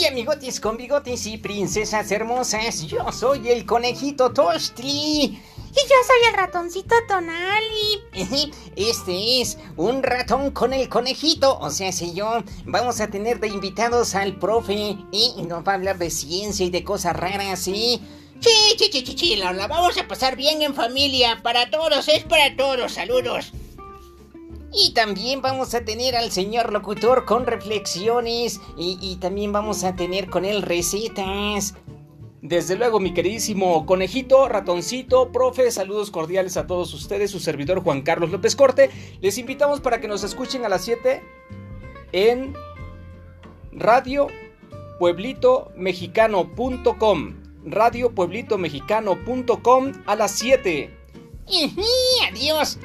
Y amigotes con bigotes y princesas hermosas, yo soy el conejito Toastly. Y yo soy el ratoncito Tonali. Este es un ratón con el conejito. O sea, si yo vamos a tener de invitados al profe y nos va a hablar de ciencia y de cosas raras, ¿sí? Sí, sí, sí, sí, sí, la, la vamos a pasar bien en familia. Para todos, es para todos. Saludos. Y también vamos a tener al señor locutor con reflexiones y, también vamos a tener con él recetas. Desde luego, mi queridísimo conejito, ratoncito, profe, saludos cordiales a todos ustedes, su servidor Juan Carlos López Corte. Les invitamos para que nos escuchen a las 7 en Radio Pueblito Mexicano.com. Radio Pueblito Mexicano.com a las 7. Adiós.